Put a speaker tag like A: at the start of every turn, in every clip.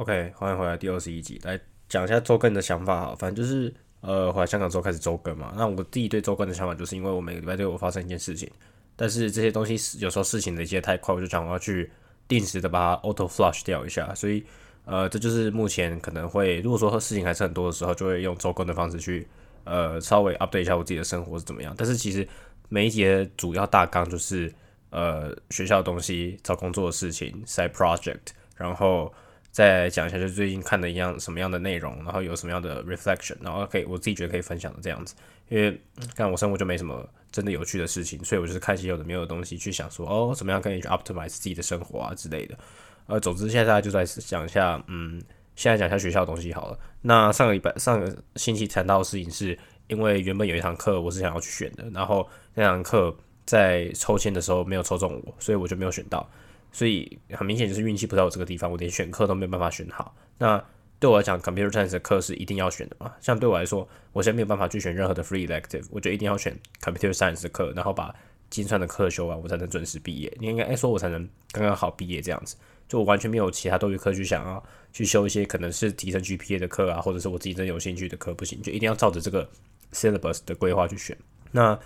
A: OK，欢迎回来第二十一集，来讲一下周更的想法哈。反正就是呃，回来香港之后开始周更嘛。那我自己对周更的想法，就是因为我每个礼拜都有发生一件事情，但是这些东西有时候事情累积太快，我就想我要去定时的把它 auto flush 掉一下。所以呃，这就是目前可能会，如果说事情还是很多的时候，就会用周更的方式去呃稍微 update 一下我自己的生活是怎么样。但是其实每一节主要大纲就是呃学校的东西、找工作的事情、side project，然后。再讲一下，就最近看的一样什么样的内容，然后有什么样的 reflection，然后可以我自己觉得可以分享的这样子。因为看我生活就没什么真的有趣的事情，所以我就是看些有的没有的东西去想说，哦，怎么样可以去 optimize 自己的生活啊之类的。呃，总之现在大家就在讲一下，嗯，现在讲一下学校的东西好了。那上个礼拜上个星期谈到的事情是，因为原本有一堂课我是想要去选的，然后那堂课在抽签的时候没有抽中我，所以我就没有选到。所以很明显就是运气不在我这个地方，我连选课都没有办法选好。那对我来讲，computer science 的课是一定要选的嘛？像对我来说，我现在没有办法去选任何的 free elective，我就一定要选 computer science 的课，然后把精算的课修完，我才能准时毕业。你应该说，我才能刚刚好毕业这样子。就我完全没有其他多余课去想要去修一些可能是提升 GPA 的课啊，或者是我自己真有兴趣的课，不行，就一定要照着这个 syllabus 的规划去选。那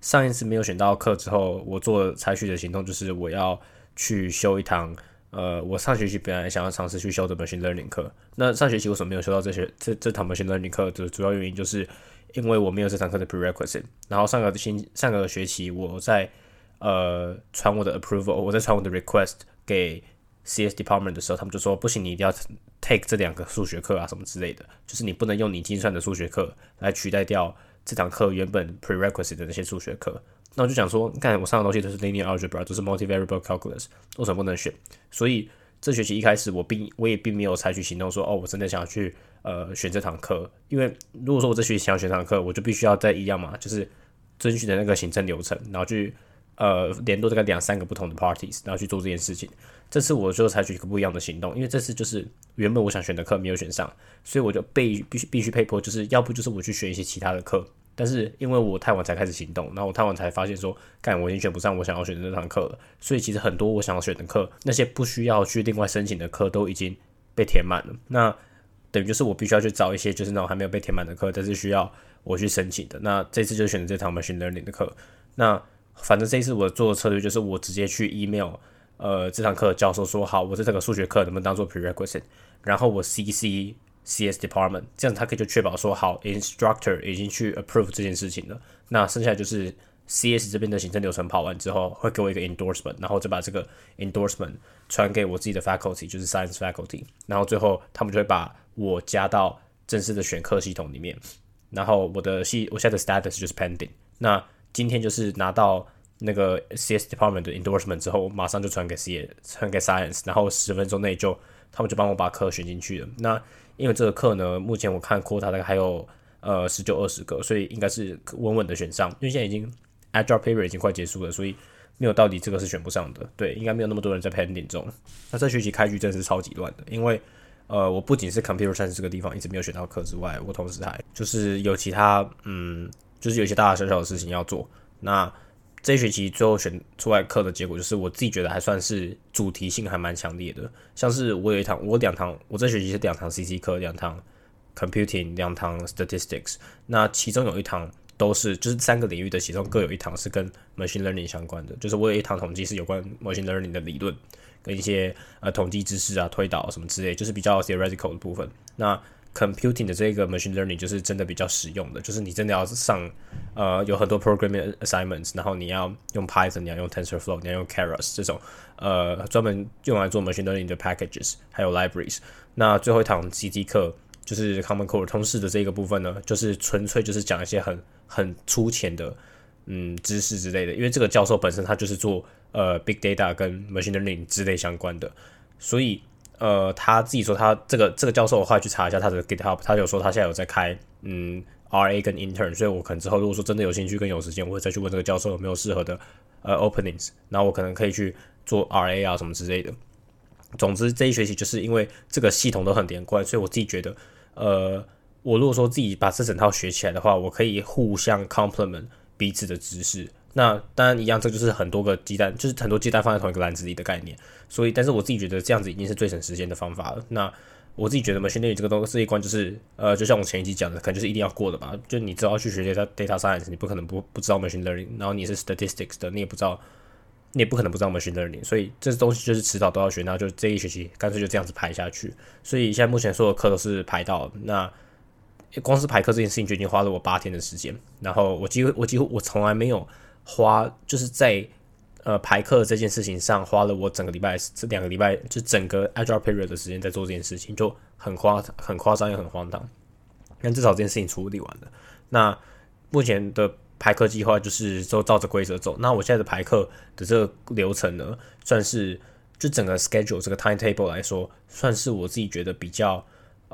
A: 上一次没有选到课之后，我做采取的行动就是我要。去修一堂，呃，我上学期本来想要尝试去修的 machine learning 课。那上学期为什么没有修到这些这这堂 machine learning 课的主要原因，就是因为我没有这堂课的 prerequisite。然后上个星上个学期我在呃传我的 approval，我在传我的 request 给 CS department 的时候，他们就说不行，你一定要 take 这两个数学课啊什么之类的，就是你不能用你计算的数学课来取代掉这堂课原本 prerequisite 的那些数学课。那我就想说，看我上的东西都是 linear algebra，都是 multivariable calculus，为什么不能选？所以这学期一开始，我并我也并没有采取行动说，哦，我真的想要去呃选这堂课。因为如果说我这学期想要选堂课，我就必须要在一样嘛，就是遵循的那个行政流程，然后去呃联络这个两三个不同的 parties，然后去做这件事情。这次我就采取一个不一样的行动，因为这次就是原本我想选的课没有选上，所以我就被必须必须被迫，就是要不就是我去选一些其他的课。但是因为我太晚才开始行动，然后我太晚才发现说，干我已经选不上我想要选的那堂课了。所以其实很多我想要选的课，那些不需要去另外申请的课都已经被填满了。那等于就是我必须要去找一些就是那种还没有被填满的课，但是需要我去申请的。那这次就选择这堂 machine learning 的课。那反正这一次我做的策略就是我直接去 email，呃，这堂课教授说好，我是这个数学课能不能当做 prerequisite，然后我 cc。CS department，这样他可以就确保说好，instructor 已经去 approve 这件事情了。那剩下就是 CS 这边的行政流程跑完之后，会给我一个 endorsement，然后再把这个 endorsement 传给我自己的 faculty，就是 science faculty，然后最后他们就会把我加到正式的选课系统里面。然后我的系我现在的 status 就是 pending。那今天就是拿到那个 CS department 的 endorsement 之后，我马上就传给 CS，传给 science，然后十分钟内就他们就帮我把课选进去了。那因为这个课呢，目前我看 quota 大概还有呃十九二十个，所以应该是稳稳的选上。因为现在已经 agile paper 已经快结束了，所以没有到底这个是选不上的。对，应该没有那么多人在 pending 中。那这学期开局真的是超级乱的，因为呃我不仅是 computer science 这个地方一直没有选到课之外，我同时还就是有其他嗯，就是有一些大大小小的事情要做。那这一学期最后选出来课的结果，就是我自己觉得还算是主题性还蛮强烈的。像是我有一堂，我两堂，我这学期是两堂 CC 课，两堂 Computing，两堂 Statistics。那其中有一堂都是就是三个领域的其中各有一堂是跟 Machine Learning 相关的。就是我有一堂统计是有关 Machine Learning 的理论跟一些呃统计知识啊、推导什么之类，就是比较 theoretical 的部分。那 Computing 的这个 machine learning 就是真的比较实用的，就是你真的要上，呃，有很多 programming assignments，然后你要用 Python，你要用 TensorFlow，你要用 Keras 这种，呃，专门用来做 machine learning 的 packages，还有 libraries。那最后一堂 CT 课就是 Common Core 通识的这个部分呢，就是纯粹就是讲一些很很粗浅的，嗯，知识之类的。因为这个教授本身他就是做呃 big data 跟 machine learning 之类相关的，所以。呃，他自己说他这个这个教授，我后来去查一下他的 GitHub，他有说他现在有在开嗯 RA 跟 Intern，所以我可能之后如果说真的有兴趣跟有时间，我会再去问这个教授有没有适合的呃 openings，然后我可能可以去做 RA 啊什么之类的。总之这一学期就是因为这个系统都很连贯，所以我自己觉得，呃，我如果说自己把这整套学起来的话，我可以互相 complement 彼此的知识。那当然一样，这就是很多个鸡蛋，就是很多鸡蛋放在同一个篮子里的概念。所以，但是我自己觉得这样子已经是最省时间的方法了。那我自己觉得 machine learning 这个东这一关就是呃，就像我前一集讲的，可能就是一定要过的吧。就你只要去学 data data science，你不可能不不知道 machine learning，然后你是 statistics 的，你也不知道，你也不可能不知道 machine learning。所以这东西就是迟早都要学，然后就这一学期干脆就这样子排下去。所以现在目前所有课都是排到那。光是排课这件事情就已经花了我八天的时间，然后我几乎我几乎我从来没有花就是在呃排课这件事情上花了我整个礼拜这两个礼拜就整个 agile period 的时间在做这件事情，就很夸很夸张也很荒唐。但至少这件事情处理完了。那目前的排课计划就是都照着规则走。那我现在的排课的这个流程呢，算是就整个 schedule 这个 timetable 来说，算是我自己觉得比较。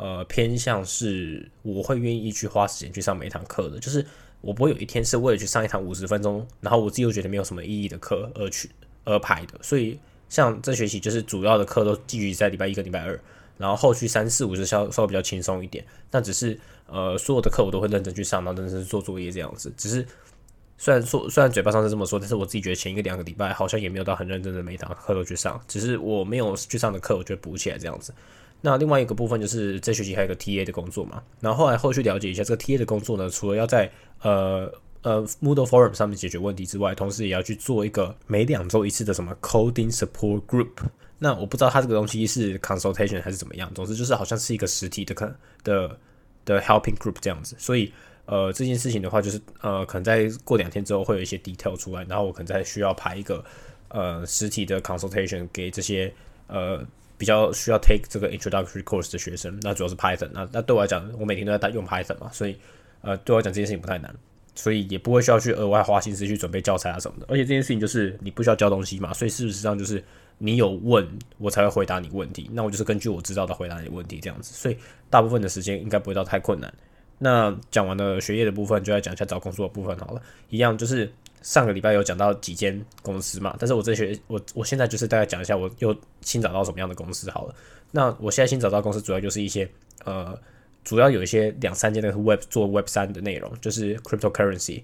A: 呃，偏向是我会愿意去花时间去上每一堂课的，就是我不会有一天是为了去上一堂五十分钟，然后我自己又觉得没有什么意义的课而去而排的。所以像这学期就是主要的课都继续在礼拜一跟礼拜二，然后后续三四五是稍稍微比较轻松一点。但只是呃，所有的课我都会认真去上，然后认真做作业这样子。只是虽然说虽然嘴巴上是这么说，但是我自己觉得前一个两个礼拜好像也没有到很认真的每堂课都去上，只是我没有去上的课，我就补起来这样子。那另外一个部分就是这学期还有个 TA 的工作嘛，然后后来后续了解一下这个 TA 的工作呢，除了要在呃呃 Moodle Forum 上面解决问题之外，同时也要去做一个每两周一次的什么 Coding Support Group。那我不知道它这个东西是 consultation 还是怎么样，总之就是好像是一个实体的可的的 helping group 这样子。所以呃这件事情的话，就是呃可能在过两天之后会有一些 detail 出来，然后我可能再需要排一个呃实体的 consultation 给这些呃。比较需要 take 这个 introductory course 的学生，那主要是 Python，那那对我来讲，我每天都在用 Python 嘛，所以呃对我来讲这件事情不太难，所以也不会需要去额外花心思去准备教材啊什么的。而且这件事情就是你不需要教东西嘛，所以事实上就是你有问我才会回答你问题，那我就是根据我知道的回答你问题这样子，所以大部分的时间应该不会到太困难。那讲完了学业的部分，就来讲一下找工作的部分好了，一样就是。上个礼拜有讲到几间公司嘛，但是我这学我我现在就是大概讲一下我又新找到什么样的公司好了。那我现在新找到公司主要就是一些呃，主要有一些两三间的 Web 做 Web 三的内容，就是 Cryptocurrency，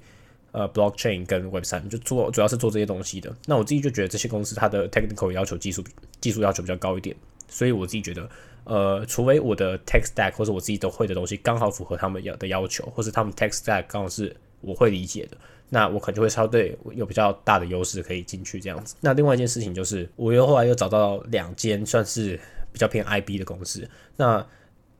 A: 呃，Blockchain 跟 Web 三就做主要是做这些东西的。那我自己就觉得这些公司它的 Technical 要求技术技术要求比较高一点，所以我自己觉得呃，除非我的 Tech Stack 或者我自己都会的东西刚好符合他们要的要求，或是他们 Tech Stack 刚好是我会理解的。那我可能就会稍对有比较大的优势可以进去这样子。那另外一件事情就是，我又后来又找到两间算是比较偏 IB 的公司。那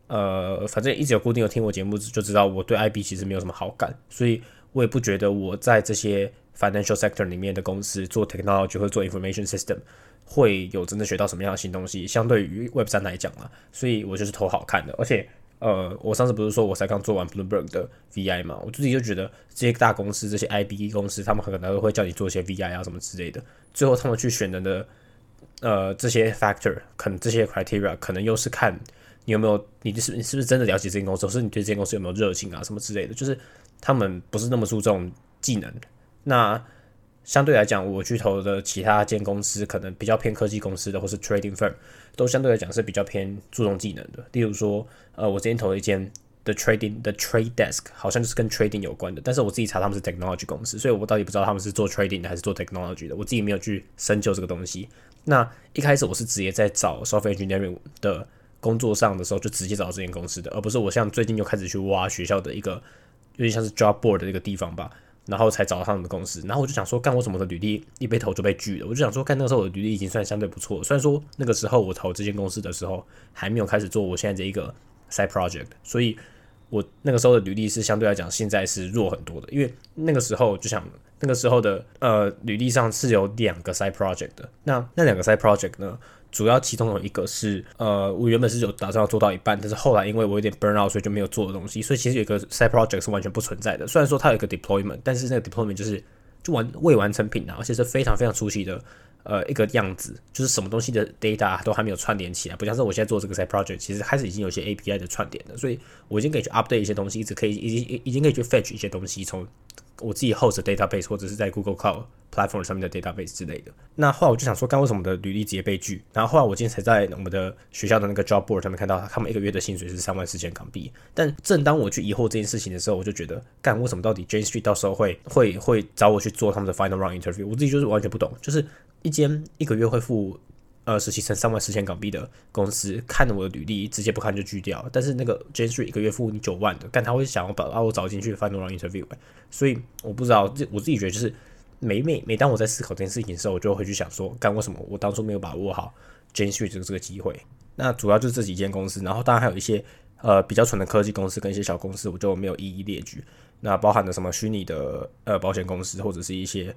A: 呃，反正一直有固定有听我节目就知道，我对 IB 其实没有什么好感，所以我也不觉得我在这些 financial sector 里面的公司做 technology 或做 information system 会有真的学到什么样的新东西。相对于 Web 三来讲嘛，所以我就是投好看的，而且。呃，我上次不是说我才刚做完 Bloomberg 的 VI 嘛，我自己就觉得这些大公司、这些 IB 公司，他们可能都会叫你做一些 VI 啊什么之类的。最后他们去选人的，呃，这些 factor，可能这些 criteria，可能又是看你有没有，你是你是不是真的了解这间公司，或是你对这间公司有没有热情啊什么之类的。就是他们不是那么注重技能。那相对来讲，我去投的其他间公司，可能比较偏科技公司的，或是 trading firm，都相对来讲是比较偏注重技能的。例如说，呃，我之前投了一间 the trading the trade desk，好像就是跟 trading 有关的，但是我自己查他们是 technology 公司，所以我到底不知道他们是做 trading 的还是做 technology 的，我自己没有去深究这个东西。那一开始我是直接在找 software engineering 的工作上的时候，就直接找到这间公司的，而不是我像最近又开始去挖学校的一个有点像是 job board 的一个地方吧。然后才找到他们的公司，然后我就想说，干我怎么的履历一被投就被拒了？我就想说，干那个时候我的履历已经算相对不错，虽然说那个时候我投这间公司的时候还没有开始做我现在这一个 side project，所以我那个时候的履历是相对来讲现在是弱很多的，因为那个时候就想那个时候的呃履历上是有两个 side project 的，那那两个 side project 呢？主要其中有一个是，呃，我原本是有打算要做到一半，但是后来因为我有点 burn out，所以就没有做的东西。所以其实有一个 side project 是完全不存在的。虽然说它有一个 deployment，但是那个 deployment 就是就完未完成品啊，而且是非常非常初期的，呃，一个样子，就是什么东西的 data 都还没有串联起来，不像是我现在做这个 side project，其实开始已经有些 API 的串联了，所以我已经可以去 update 一些东西，一直可以已经已经可以去 fetch 一些东西从。我自己 host database 或者是在 Google Cloud platform 上面的 database 之类的。那后来我就想说，干为什么的履历直接被拒？然后后来我今天才在我们的学校的那个 job board 上面看到，他们一个月的薪水是三万四千港币。但正当我去疑惑这件事情的时候，我就觉得，干为什么到底 Jane Street 到时候会会会找我去做他们的 final round interview？我自己就是完全不懂，就是一间一个月会付呃实习生三万四千港币的公司看了我的履历，直接不看就拒掉。但是那个 J Street 一个月付你九万的，但他会想要把把我找进去 final interview 所以我不知道，这我自己觉得就是每每每当我在思考这件事情的时候，我就会去想说，干为什么我当初没有把握好 J Street 这个这个机会？那主要就是这几间公司，然后当然还有一些呃比较纯的科技公司跟一些小公司，我就没有一一列举。那包含了什么虚拟的呃保险公司，或者是一些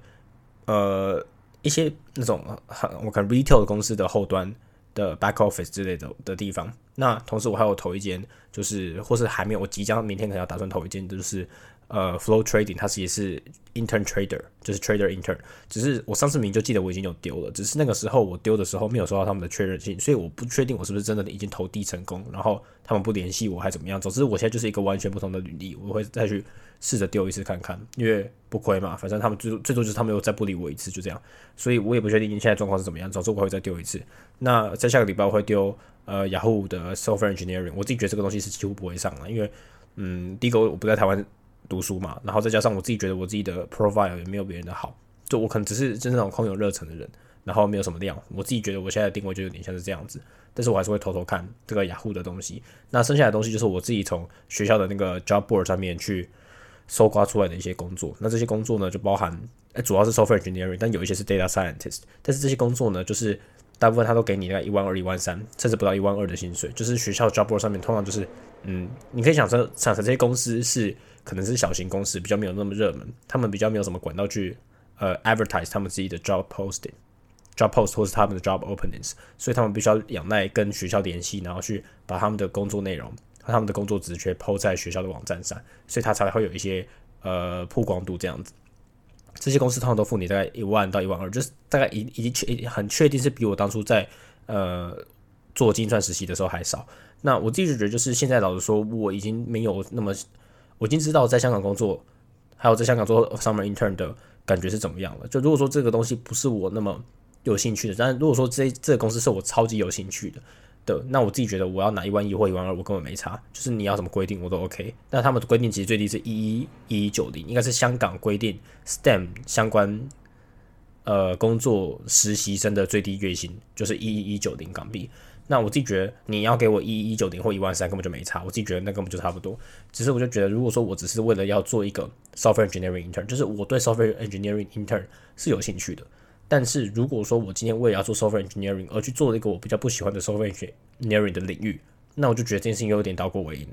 A: 呃一些那种很我看 retail 公司的后端的 back office 之类的的地方。那同时我还有投一间，就是或是还没有，我即将明天可能要打算投一间，就是。呃，Flow Trading 它其实是 Intern Trader，就是 Trader Intern。只是我上次明就记得我已经有丢了，只是那个时候我丢的时候没有收到他们的确认信，所以我不确定我是不是真的已经投递成功，然后他们不联系我还怎么样。总之我现在就是一个完全不同的履历，我会再去试着丢一次看看，因为不亏嘛。反正他们最最多就是他们又再不理我一次，就这样。所以我也不确定你现在状况是怎么样。总之我会再丢一次。那在下个礼拜我会丢呃雅虎的 Software Engineering，我自己觉得这个东西是几乎不会上了，因为嗯，第一个我不在台湾。读书嘛，然后再加上我自己觉得我自己的 profile 也没有别人的好，就我可能只是真那种空有热忱的人，然后没有什么量。我自己觉得我现在的定位就有点像是这样子，但是我还是会偷偷看这个雅虎的东西。那剩下的东西就是我自己从学校的那个 job board 上面去搜刮出来的一些工作。那这些工作呢，就包含，主要是 software engineering，但有一些是 data scientist。但是这些工作呢，就是大部分他都给你那一万二、一万三，甚至不到一万二的薪水。就是学校 job board 上面通常就是，嗯，你可以想成想成这些公司是。可能是小型公司比较没有那么热门，他们比较没有什么管道去呃 advertise 他们自己的 job posting，job post 或是他们的 job openings，所以他们必须要仰赖跟学校联系，然后去把他们的工作内容和他们的工作职缺抛在学校的网站上，所以他才会有一些呃曝光度这样子。这些公司通常都付你大概一万到一万二，就是大概已已经确很确定是比我当初在呃做精算实习的时候还少。那我自己就觉得就是现在老实说，我已经没有那么。我已经知道在香港工作，还有在香港做 summer intern 的感觉是怎么样了。就如果说这个东西不是我那么有兴趣的，但如果说这这个公司是我超级有兴趣的的，那我自己觉得我要拿一万一或一万二，我根本没差。就是你要什么规定我都 OK。但他们的规定其实最低是一一一九零，应该是香港规定 STEM 相关呃工作实习生的最低月薪就是一一一九零港币。那我自己觉得，你要给我一一九零或一万三，根本就没差。我自己觉得那根本就差不多。只是我就觉得，如果说我只是为了要做一个 software engineering intern，就是我对 software engineering intern 是有兴趣的。但是如果说我今天为了要做 software engineering 而去做了一个我比较不喜欢的 software engineering 的领域，那我就觉得这件事情有点倒果为因。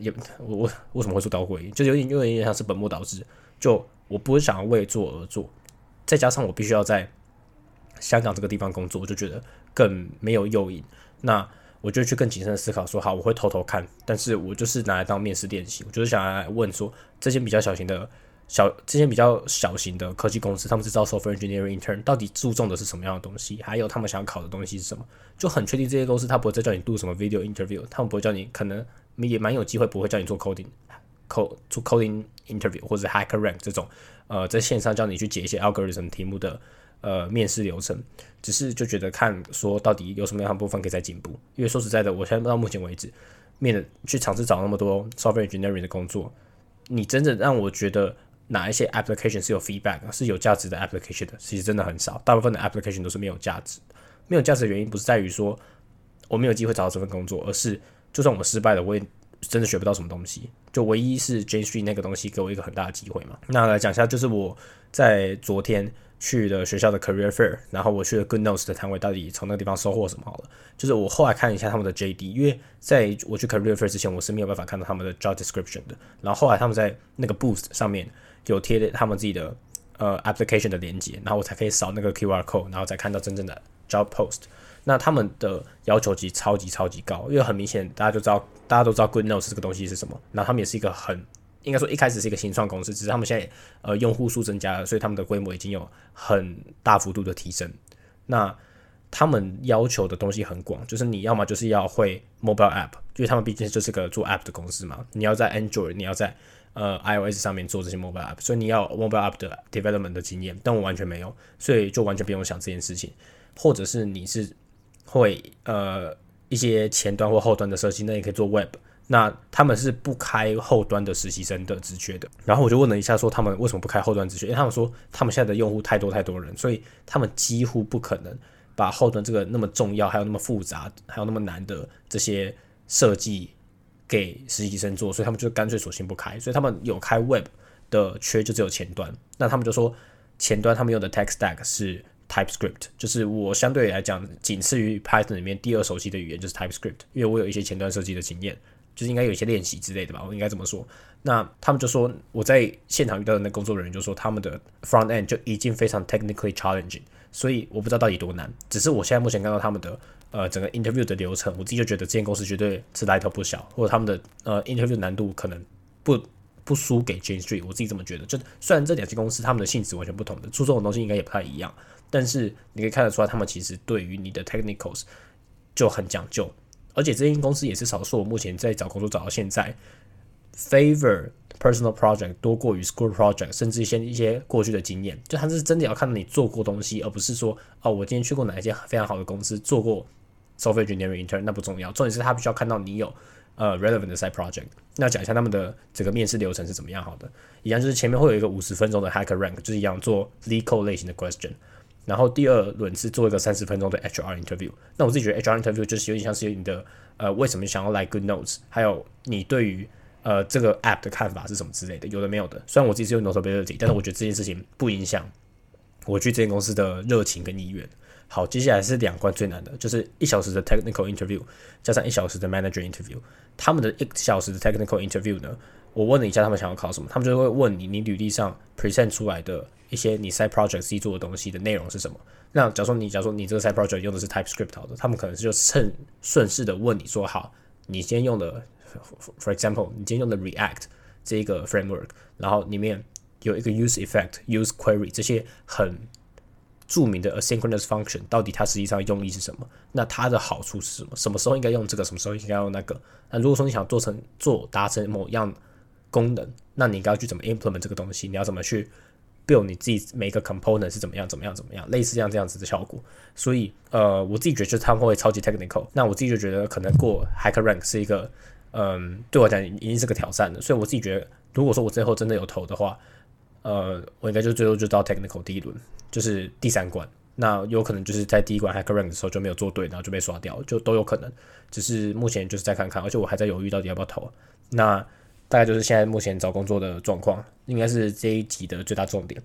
A: 也我我为什么会说倒果为因？就有点有点像是本末倒置。就我不是想要为做而做，再加上我必须要在香港这个地方工作，我就觉得更没有诱因。那我就去更谨慎的思考，说好，我会偷偷看，但是我就是拿来当面试练习，我就是想来问说，这些比较小型的、小这些比较小型的科技公司，他们是招 software engineering intern，到底注重的是什么样的东西？还有他们想要考的东西是什么？就很确定这些公司他不会再叫你录什么 video interview，他们不会叫你，可能也蛮有机会不会叫你做 coding co 做 coding interview 或者 hacker rank 这种，呃，在线上叫你去解一些 algorithm 题目的。呃，面试流程只是就觉得看说到底有什么样的部分可以再进步，因为说实在的，我现在到目前为止面去尝试找那么多 software engineering 的工作，你真正让我觉得哪一些 application 是有 feedback 是有价值的 application 的，其实真的很少，大部分的 application 都是没有价值。没有价值的原因不是在于说我没有机会找到这份工作，而是就算我失败了，我也真的学不到什么东西。就唯一是 J Street 那个东西给我一个很大的机会嘛。那来讲一下，就是我在昨天。去的学校的 career fair，然后我去了 Good Notes 的摊位，到底从那个地方收获什么好了？就是我后来看一下他们的 JD，因为在我去 career fair 之前，我是没有办法看到他们的 job description 的。然后后来他们在那个 boost 上面有贴他们自己的呃 application 的连接，然后我才可以扫那个 QR code，然后再看到真正的 job post。那他们的要求其实超级超级高，因为很明显大家就知道，大家都知道 Good Notes 这个东西是什么。然后他们也是一个很应该说一开始是一个新创公司，只是他们现在呃用户数增加了，所以他们的规模已经有很大幅度的提升。那他们要求的东西很广，就是你要么就是要会 mobile app，因为他们毕竟就是个做 app 的公司嘛。你要在 Android，你要在呃 iOS 上面做这些 mobile app，所以你要 mobile app 的 development 的经验，但我完全没有，所以就完全不用想这件事情。或者是你是会呃一些前端或后端的设计，那也可以做 web。那他们是不开后端的实习生的职缺的，然后我就问了一下，说他们为什么不开后端职缺？因为他们说他们现在的用户太多太多人，所以他们几乎不可能把后端这个那么重要、还有那么复杂、还有那么难的这些设计给实习生做，所以他们就干脆索性不开。所以他们有开 Web 的缺就只有前端，那他们就说前端他们用的 Tech Stack 是 TypeScript，就是我相对来讲仅次于 Python 里面第二熟悉的语言就是 TypeScript，因为我有一些前端设计的经验。就是应该有一些练习之类的吧，我应该这么说。那他们就说我在现场遇到的那工作人员就说他们的 front end 就已经非常 technically challenging，所以我不知道到底多难。只是我现在目前看到他们的呃整个 interview 的流程，我自己就觉得这间公司绝对是来头不小，或者他们的呃 interview 难度可能不不输给 Jane Street，我自己这么觉得。就虽然这两间公司他们的性质完全不同的，出这种东西应该也不太一样，但是你可以看得出来，他们其实对于你的 technicals 就很讲究。而且这间公司也是少数，我目前在找工作找到现在，favor personal project 多过于 school project，甚至一些一些过去的经验，就他是真的要看到你做过东西，而不是说哦，我今天去过哪一间非常好的公司做过 software engineering intern，那不重要，重点是他必须要看到你有呃 relevant 的 side project。那讲一下他们的整个面试流程是怎么样好的，一样就是前面会有一个五十分钟的 hacker rank，就是一样做 legal 类型的 question。然后第二轮是做一个三十分钟的 HR interview。那我自己觉得 HR interview 就是有点像是你的呃为什么想要来 Good Notes，还有你对于呃这个 app 的看法是什么之类的，有的没有的。虽然我自己是用 Notability，但是我觉得这件事情不影响我去这间公司的热情跟意愿。好，接下来是两关最难的，就是一小时的 technical interview 加上一小时的 manager interview。他们的一小时的 technical interview 呢，我问了一下他们想要考什么，他们就会问你你履历上 present 出来的。一些你 side project 自己做的东西的内容是什么？那假如说你假如说你这个 side project 用的是 TypeScript 好的，他们可能是就趁顺势的问你说好，你今天用的 for example，你今天用的 React 这一个 framework，然后里面有一个 use effect、use query 这些很著名的 asynchronous function，到底它实际上用意是什么？那它的好处是什么？什么时候应该用这个？什么时候应该用那个？那如果说你想做成做达成某样功能，那你应该要去怎么 implement 这个东西？你要怎么去？build 你自己每个 component 是怎么样怎么样怎么样，类似这样这样子的效果。所以呃，我自己觉得就是他们会超级 technical。那我自己就觉得可能过 hacker rank 是一个嗯，对我讲已经是个挑战的。所以我自己觉得，如果说我最后真的有投的话，呃，我应该就最后就到 technical 第一轮，就是第三关。那有可能就是在第一关 hacker rank 的时候就没有做对，然后就被刷掉，就都有可能。只是目前就是再看看，而且我还在犹豫到底要不要投。那大概就是现在目前找工作的状况，应该是这一集的最大重点。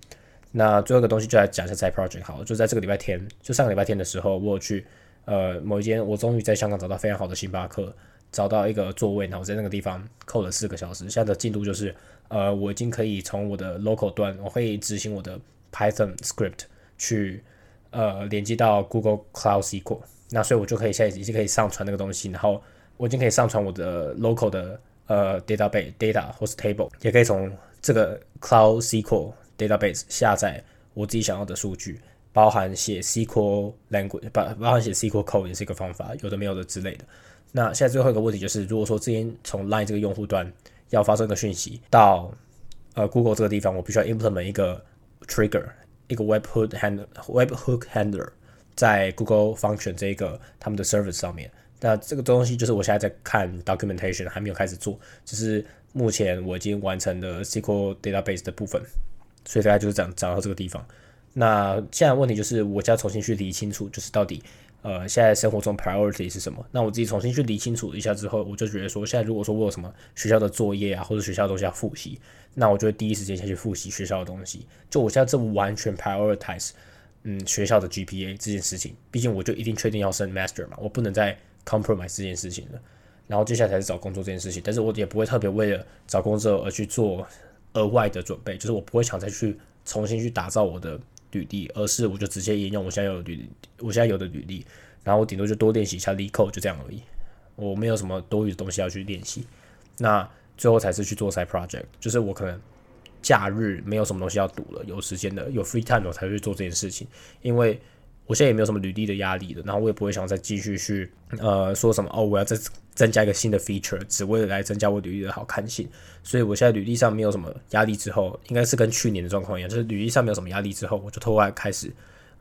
A: 那最后一个东西就来讲一下在 project 好，就在这个礼拜天，就上个礼拜天的时候，我去呃某一间，我终于在香港找到非常好的星巴克，找到一个座位，然后在那个地方扣了四个小时。现在的进度就是，呃，我已经可以从我的 local 端，我可以执行我的 Python script 去呃连接到 Google Cloud SQL，那所以我就可以现在已经可以上传那个东西，然后我已经可以上传我的 local 的。呃，database data 或是 table 也可以从这个 Cloud SQL database 下载我自己想要的数据，包含写 SQL language，包包含写 SQL code 也是一个方法，有的没有的之类的。那现在最后一个问题就是，如果说之前从 Line 这个用户端要发送一个讯息到呃 Google 这个地方，我必须要 implement 一个 trigger，一个 webhook handler webhook handler 在 Google Function 这一个他们的 service 上面。那这个东西就是我现在在看 documentation，还没有开始做，只是目前我已经完成了 SQL database 的部分，所以大概就是讲讲到这个地方。那现在问题就是我要重新去理清楚，就是到底呃现在生活中 priority 是什么？那我自己重新去理清楚一下之后，我就觉得说，现在如果说我有什么学校的作业啊，或者学校的东西要复习，那我就会第一时间先去复习学校的东西。就我现在这完全 prioritize 嗯学校的 GPA 这件事情，毕竟我就一定确定要升 master 嘛，我不能再 compromise 这件事情了，然后接下来才是找工作这件事情，但是我也不会特别为了找工作而去做额外的准备，就是我不会想再去重新去打造我的履历，而是我就直接沿用我现在有的履，我现在有的履历，然后我顶多就多练习一下 Leeco 就这样而已，我没有什么多余的东西要去练习。那最后才是去做 side project，就是我可能假日没有什么东西要读了，有时间的有 free time 我才去做这件事情，因为。我现在也没有什么履历的压力了，然后我也不会想再继续去呃说什么哦，我要再增加一个新的 feature，只为了来增加我履历的好看性。所以我现在履历上没有什么压力，之后应该是跟去年的状况一样，就是履历上没有什么压力之后，我就突然开始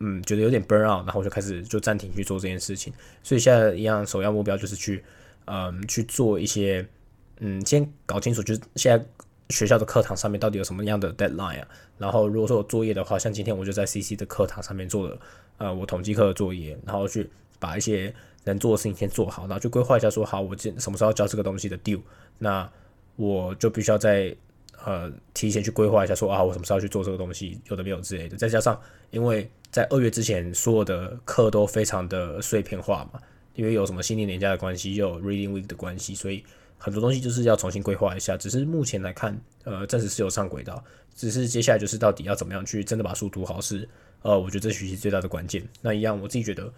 A: 嗯觉得有点 burn out，然后我就开始就暂停去做这件事情。所以现在一样首要目标就是去嗯去做一些嗯先搞清楚，就是现在学校的课堂上面到底有什么样的 deadline 啊？然后如果说有作业的话，像今天我就在 CC 的课堂上面做了呃我统计课的作业，然后去把一些能做的事情先做好，然后去规划一下说好我今什么时候交这个东西的 due，那我就必须要在呃提前去规划一下说啊我什么时候去做这个东西，有的没有之类的。再加上因为在二月之前所有的课都非常的碎片化嘛，因为有什么新年年假的关系，又有 reading week 的关系，所以很多东西就是要重新规划一下。只是目前来看，呃，暂时是有上轨道，只是接下来就是到底要怎么样去真的把书读好是，呃，我觉得这学习最大的关键。那一样我自己觉得。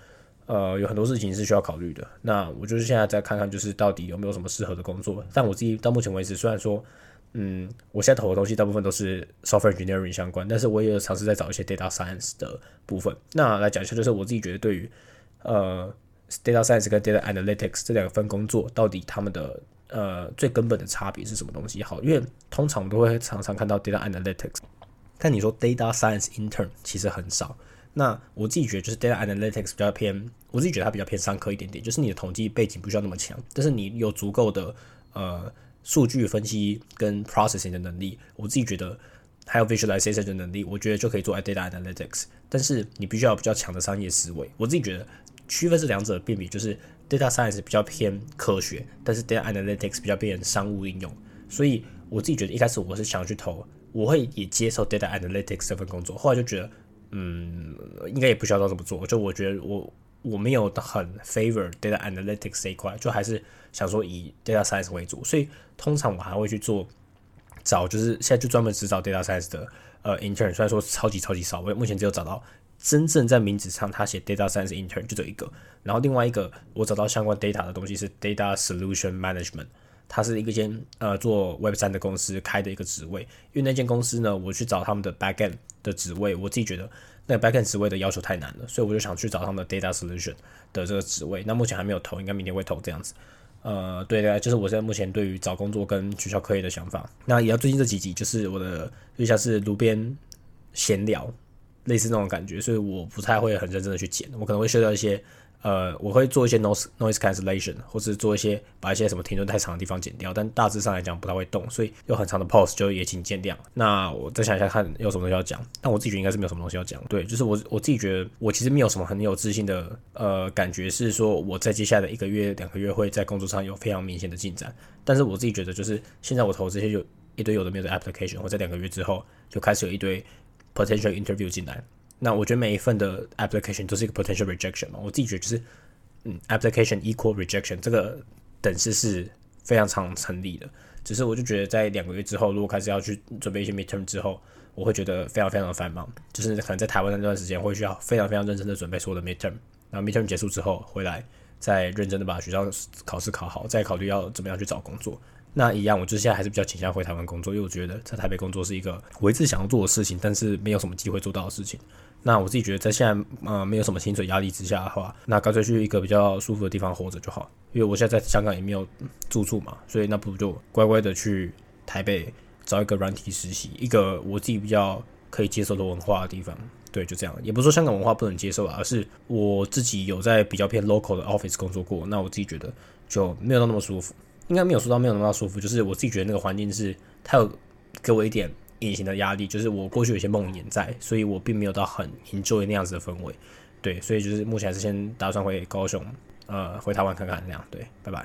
A: 呃，有很多事情是需要考虑的。那我就是现在再看看，就是到底有没有什么适合的工作。但我自己到目前为止，虽然说，嗯，我现在投的东西大部分都是 software engineering 相关，但是我也有尝试在找一些 data science 的部分。那来讲一下，就是我自己觉得对于呃 data science 跟 data analytics 这两份工作，到底他们的呃最根本的差别是什么东西？好，因为通常我们都会常常看到 data analytics，但你说 data science intern 其实很少。那我自己觉得就是 data analytics 比较偏，我自己觉得它比较偏商科一点点，就是你的统计背景不需要那么强，但是你有足够的呃数据分析跟 processing 的能力，我自己觉得还有 visualization 的能力，我觉得就可以做 data analytics。但是你必须要比较强的商业思维，我自己觉得区分这两者的辨别就是 data science 比较偏科学，但是 data analytics 比较偏商务应用。所以我自己觉得一开始我是想去投，我会也接受 data analytics 这份工作，后来就觉得。嗯，应该也不需要到这么做。就我觉得我我没有很 favor data analytics 这一块，就还是想说以 data science 为主。所以通常我还会去做找，就是现在就专门只找 data science 的呃 intern。虽然说超级超级少，我目前只有找到真正在名字上他写 data science intern 就这一个。然后另外一个我找到相关 data 的东西是 data solution management，它是一个间呃做 web 三的公司开的一个职位。因为那间公司呢，我去找他们的 backend。的职位，我自己觉得那个 backend 职位的要求太难了，所以我就想去找他们的 data solution 的这个职位。那目前还没有投，应该明天会投这样子。呃，对对，就是我现在目前对于找工作跟学校科业的想法。那也要最近这几集，就是我的就像是路边闲聊，类似那种感觉，所以我不太会很认真的去剪，我可能会涉到一些。呃，我会做一些 noise noise cancellation，或是做一些把一些什么停顿太长的地方剪掉，但大致上来讲不太会动，所以有很长的 pause 就也请见谅。那我再想一下看有什么东西要讲，但我自己觉得应该是没有什么东西要讲。对，就是我我自己觉得我其实没有什么很有自信的呃感觉，是说我在接下来的一个月两个月会在工作上有非常明显的进展。但是我自己觉得就是现在我投这些有一堆有的没有的 application，我在两个月之后就开始有一堆 potential interview 进来。那我觉得每一份的 application 都是一个 potential rejection 嘛，我自己觉得就是，嗯，application equal rejection 这个等式是非常常成立的。只是我就觉得在两个月之后，如果开始要去准备一些 midterm 之后，我会觉得非常非常的繁忙，就是可能在台湾那段时间会需要非常非常认真的准备所有的 midterm，然后 midterm 结束之后回来再认真的把学校考试考好，再考虑要怎么样去找工作。那一样，我就现在还是比较倾向回台湾工作，因为我觉得在台北工作是一个我一直想要做的事情，但是没有什么机会做到的事情。那我自己觉得，在现在呃没有什么薪水压力之下的话，那干脆去一个比较舒服的地方活着就好。因为我现在在香港也没有住处嘛，所以那不如就乖乖的去台北找一个软体实习，一个我自己比较可以接受的文化的地方。对，就这样。也不是说香港文化不能接受啊，而是我自己有在比较偏 local 的 office 工作过，那我自己觉得就没有那么舒服。应该没有说到没有那么舒服，就是我自己觉得那个环境是它有给我一点。隐形的压力就是我过去有些梦魇在，所以我并没有到很 enjoy 那样子的氛围，对，所以就是目前还是先打算回高雄，呃，回台湾看看那样，对，拜拜。